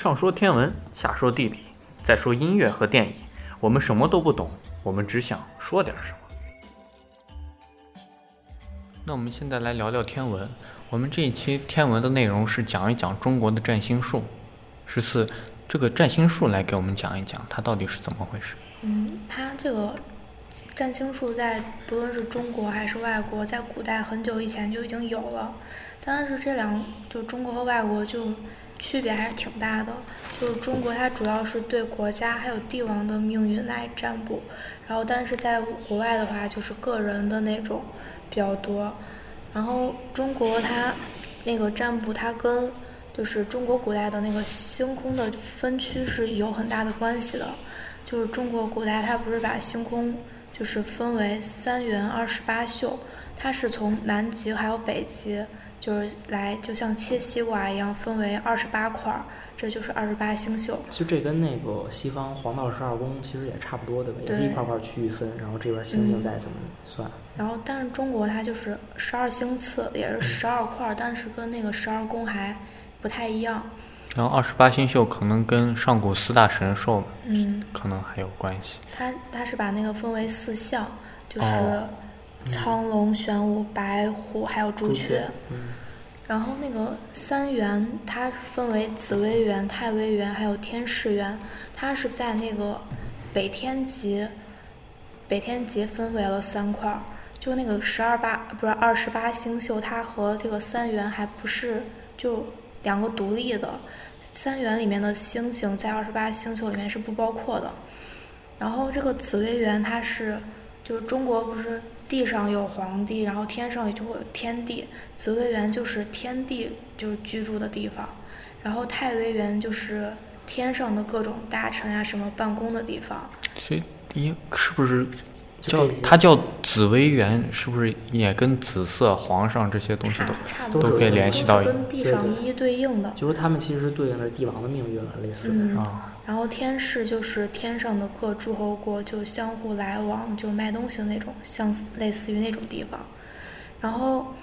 上说天文，下说地理，再说音乐和电影，我们什么都不懂，我们只想说点什么。那我们现在来聊聊天文。我们这一期天文的内容是讲一讲中国的占星术。十四，这个占星术来给我们讲一讲，它到底是怎么回事？嗯，它这个占星术在不论是中国还是外国，在古代很久以前就已经有了。但是这两就中国和外国就区别还是挺大的。就是中国它主要是对国家还有帝王的命运来占卜，然后但是在国外的话就是个人的那种比较多。然后中国它那个占卜，它跟就是中国古代的那个星空的分区是有很大的关系的。就是中国古代它不是把星空就是分为三元二十八宿，它是从南极还有北极就是来就像切西瓜一样分为二十八块儿，这就是二十八星宿。其实这跟那个西方黄道十二宫其实也差不多的，也是一块块区域分，然后这边星星再怎么算。然后，但是中国它就是十二星次，也是十二块儿，但是跟那个十二宫还不太一样。然后二十八星宿可能跟上古四大神兽，嗯，可能还有关系。它它是把那个分为四象，就是苍龙、玄武、白虎还有朱雀。嗯。然后那个三元它分为紫微垣、太微垣还有天市垣，它是在那个北天极，北天极分为了三块儿。就那个十二八不是二十八星宿，它和这个三元还不是就两个独立的。三元里面的星星在二十八星宿里面是不包括的，然后这个紫微垣它是，就是中国不是地上有皇帝，然后天上也就会有天地，紫薇园就是天帝就是居住的地方，然后太微园就是天上的各种大臣呀什么办公的地方。所以，你是不是？叫它叫紫微垣，是不是也跟紫色、皇上这些东西都都可以联系到？跟地上一一对应的。就是他们其实是对应着帝王的命运了，类似的啊。然后天市就是天上的各诸侯国就相互来往，就卖东西的那种，像类似于那种地方。然后，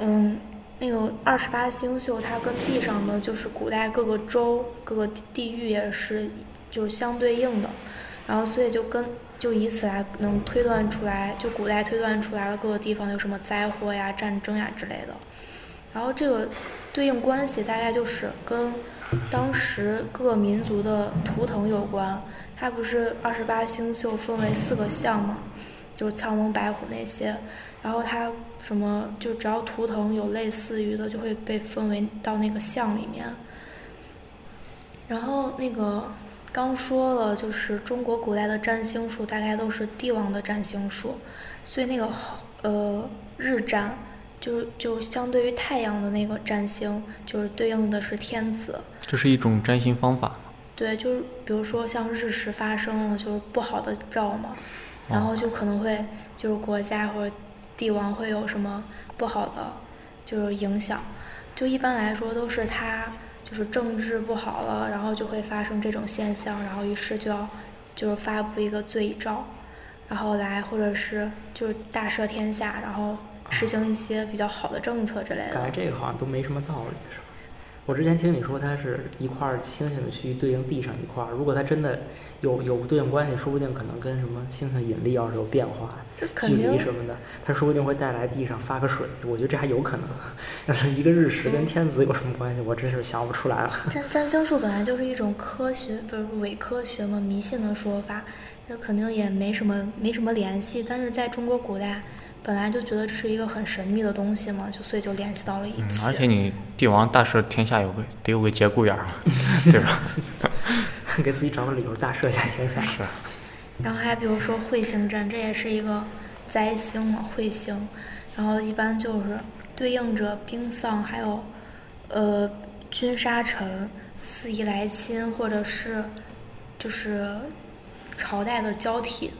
嗯，那个二十八星宿，它跟地上的就是古代各个州、各个地域也是就相对应的。然后，所以就跟。就以此来能推断出来，就古代推断出来了各个地方有什么灾祸呀、战争呀之类的。然后这个对应关系大概就是跟当时各个民族的图腾有关。它不是二十八星宿分为四个象嘛，就是苍龙、白虎那些。然后它什么就只要图腾有类似于的，就会被分为到那个象里面。然后那个。刚说了，就是中国古代的占星术大概都是帝王的占星术，所以那个呃日占，就就相对于太阳的那个占星，就是对应的是天子。这是一种占星方法。对，就是比如说像日食发生了，就是不好的兆嘛，然后就可能会就是国家或者帝王会有什么不好的就是影响，就一般来说都是他。就是政治不好了，然后就会发生这种现象，然后于是就要就是发布一个罪诏，然后来或者是就是大赦天下，然后实行一些比较好的政策之类的。感觉这个好像都没什么道理，是吧？我之前听你说它是一块星星的区域对应地上一块，如果它真的。有有对应关系，说不定可能跟什么星星引力要是有变化，距离什么的，它说不定会带来地上发个水。我觉得这还有可能。但 是一个日食跟天子有什么关系？我真是想不出来了。占占星术本来就是一种科学，不是伪科学嘛，迷信的说法，那肯定也没什么没什么联系。但是在中国古代，本来就觉得这是一个很神秘的东西嘛，就所以就联系到了一起。而且你帝王大赦天下有个得有个节骨眼儿，对吧？给自己找个理由大赦一下天下。是。然后还比如说彗星阵，这也是一个灾星嘛，彗星。然后一般就是对应着兵丧，还有呃君杀臣、四夷来侵，或者是就是朝代的交替。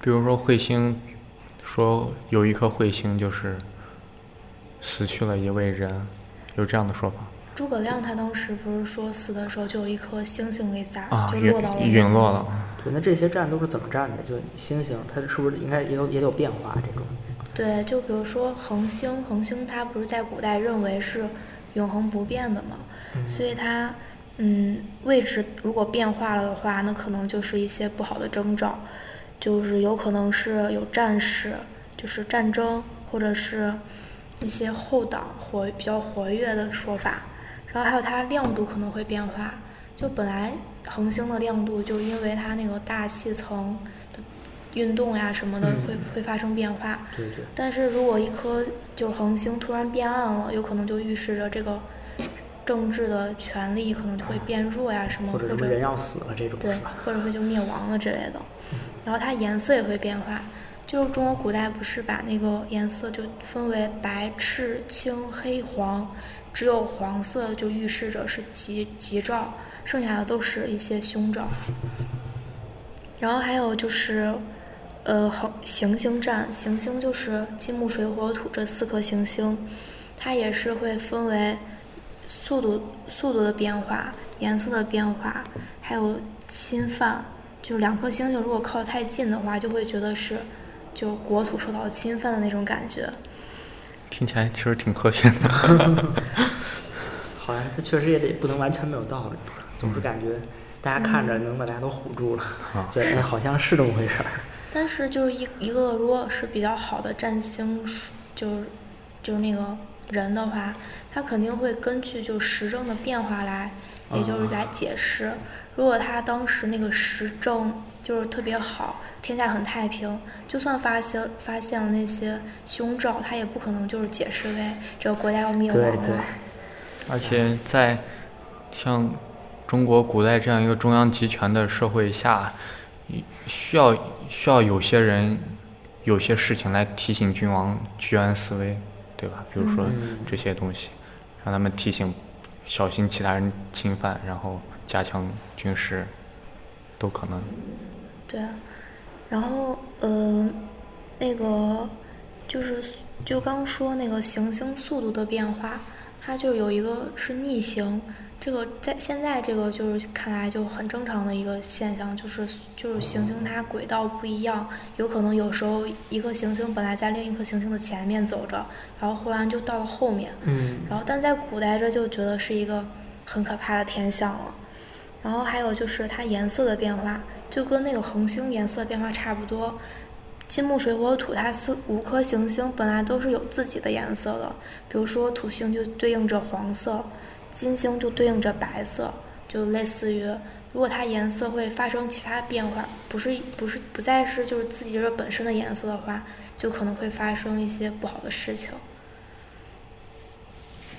比如说彗星，说有一颗彗星就是死去了一位人，有这样的说法。诸葛亮他当时不是说死的时候就有一颗星星给砸，就落到了陨落了。对，那这些站都是怎么站的？就星星，它是不是应该也有也有变化这种？对，就比如说恒星，恒星它不是在古代认为是永恒不变的嘛，所以它嗯，位置如果变化了的话，那可能就是一些不好的征兆，就是有可能是有战事，就是战争，或者是一些后党活比较活跃的说法。然后还有它亮度可能会变化，就本来恒星的亮度就因为它那个大气层的运动呀什么的会会发生变化。对对。但是如果一颗就恒星突然变暗了，有可能就预示着这个。政治的权力可能就会变弱呀，什么或者人要死了这种对，或者会就灭亡了之类的。然后它颜色也会变化，就是中国古代不是把那个颜色就分为白、赤、青、黑、黄，只有黄色就预示着是吉吉兆，剩下的都是一些凶兆。然后还有就是，呃，恒行星战，行星就是金木水火土这四颗行星，它也是会分为。速度、速度的变化、颜色的变化，还有侵犯，就两颗星星如果靠得太近的话，就会觉得是就国土受到侵犯的那种感觉。听起来其实挺科学的。好像这确实也得不能完全没有道理，总是感觉大家看着能把大家都唬住了，觉得好像是这么回事儿。但是就是一一个如果是比较好的占星，就是就是那个人的话。他肯定会根据就时政的变化来，也就是来解释。如果他当时那个时政就是特别好，天下很太平，就算发现发现了那些凶兆，他也不可能就是解释为这个国家要灭亡了。而且在像中国古代这样一个中央集权的社会下，需要需要有些人有些事情来提醒君王居安思危，对吧？比如说这些东西。让他们提醒，小心其他人侵犯，然后加强军事，都可能。对啊，然后呃，那个就是就刚说那个行星速度的变化，它就有一个是逆行。这个在现在这个就是看来就很正常的一个现象，就是就是行星它轨道不一样，有可能有时候一颗行星本来在另一颗行星的前面走着，然后忽然就到了后面。嗯。然后但在古代这就觉得是一个很可怕的天象了。然后还有就是它颜色的变化，就跟那个恒星颜色变化差不多。金木水火土它四五颗行星本来都是有自己的颜色的，比如说土星就对应着黄色。金星就对应着白色，就类似于，如果它颜色会发生其他变化，不是不是不再是就是自己这本身的颜色的话，就可能会发生一些不好的事情。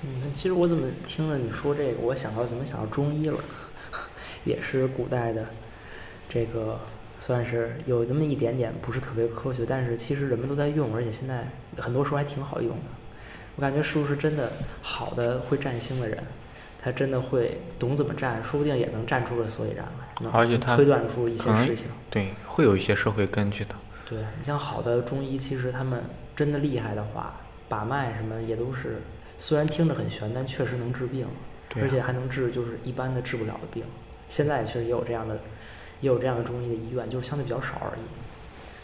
嗯，其实我怎么听了你说这个，我想到怎么想到中医了，也是古代的，这个算是有那么一点点不是特别科学，但是其实人们都在用，而且现在很多时候还挺好用的。我感觉是不是真的好的会占星的人？他真的会懂怎么占，说不定也能占出个所以然来，而且他推断出一些事情。对，会有一些社会根据的。对你像好的中医，其实他们真的厉害的话，把脉什么也都是，虽然听着很玄，但确实能治病，而且还能治就是一般的治不了的病。现在其实也有这样的，也有这样的中医的医院，就是相对比较少而已。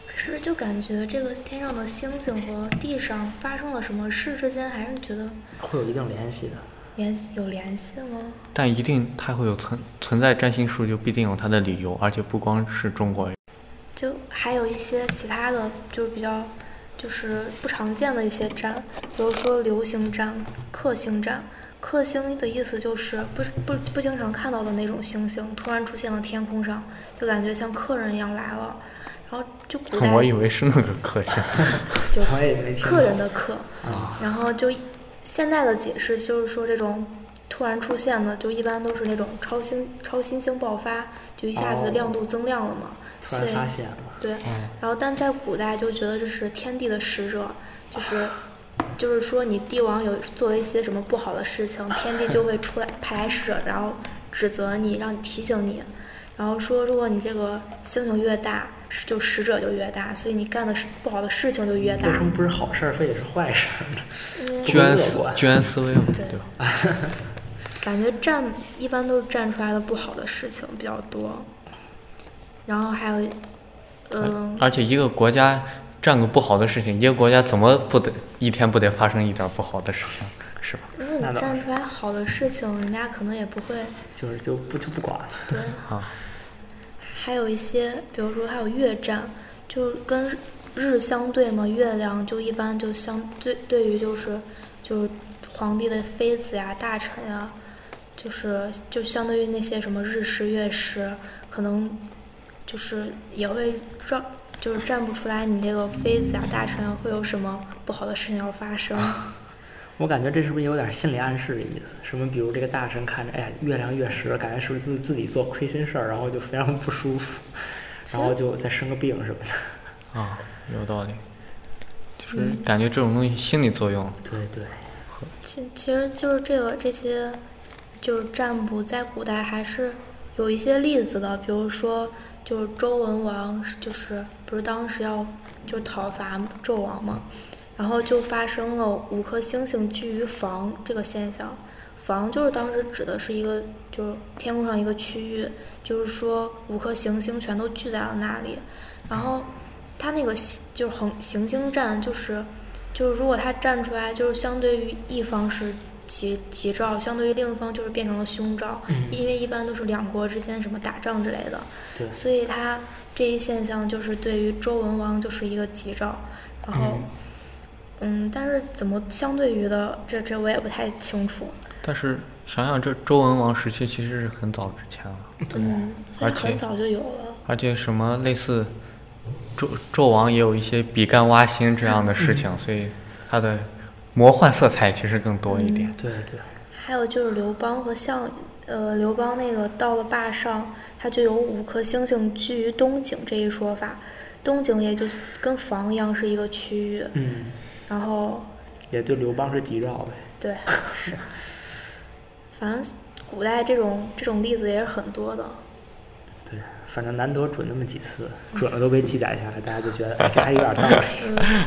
可是就感觉这个天上的星星和地上发生了什么事之间，还是觉得会有一定联系的。联系有联系吗？但一定它会有存存在占星术，就必定有它的理由，而且不光是中国。就还有一些其他的，就是比较就是不常见的一些占，比如说流星占、克星占。克星的意思就是不不不经常看到的那种星星，突然出现了天空上，就感觉像客人一样来了。然后就古代我以为是那个克星，就客人的客，然后就。现在的解释就是说，这种突然出现的，就一般都是那种超星、超新星爆发，就一下子亮度增亮了嘛。突然发现了。对。然后，但在古代就觉得这是天地的使者，就是，就是说你帝王有做了一些什么不好的事情，天帝就会出来派来使者，然后指责你，让你提醒你，然后说如果你这个星星越大。就使者就越大，所以你干的是不好的事情就越大。为什么不是好事儿，非得是坏事儿呢？居安思居安思危嘛，对吧？感觉站一般都是站出来的不好的事情比较多，然后还有，嗯。而且一个国家站个不好的事情，一个国家怎么不得一天不得发生一点不好的事情？是吧？如果你那倒站出来好的事情，人家可能也不会就是就不就不管了。对。啊，还有一些，比如说还有月战，就跟日日相对嘛，月亮就一般就相对对于就是就是皇帝的妃子呀、大臣呀，就是就相对于那些什么日食、月食，可能就是也会照就是占不出来你这个妃子啊、大臣啊会有什么不好的事情要发生。我感觉这是不是有点心理暗示的意思？什么，比如这个大臣看着，哎呀，月亮月食，感觉是不是自自己做亏心事儿，然后就非常不舒服，然后就再生个病什么的。啊，有道理，就是嗯感觉这种东西心理作用，对对，其其实就是这个这些，就是占卜在古代还是有一些例子的，比如说就是周文王，就是不是当时要就讨伐纣王嘛，然后就发生了五颗星星聚于房这个现象。房就是当时指的是一个就是天空上一个区域，就是说五颗行星全都聚在了那里，然后它那个行就是恒行星站就是就是如果它站出来，就是相对于一方是吉吉兆，相对于另一方就是变成了凶兆，嗯，因为一般都是两国之间什么打仗之类的，所以他这一现象就是对于周文王就是一个吉兆，然后嗯。嗯，但是怎么相对于的，这这我也不太清楚，但是想想这周文王时期其实是很早之前了，嗯，现而且在很早就有了，而且什么类似纣纣王也有一些比干挖心这样的事情，所以他的魔幻色彩其实更多一点。对对，还有就是刘邦和项羽，呃，刘邦那个到了坝上，他就有五颗星星居于东井这一说法，东井也就是跟房一样是一个区域，嗯，然后也就刘邦是吉兆呗。对是，反正古代这种这种例子也是很多的，对，反正难得准那么几次，准了都被记载下来，大家就觉得哎，这还有点道理。嗯，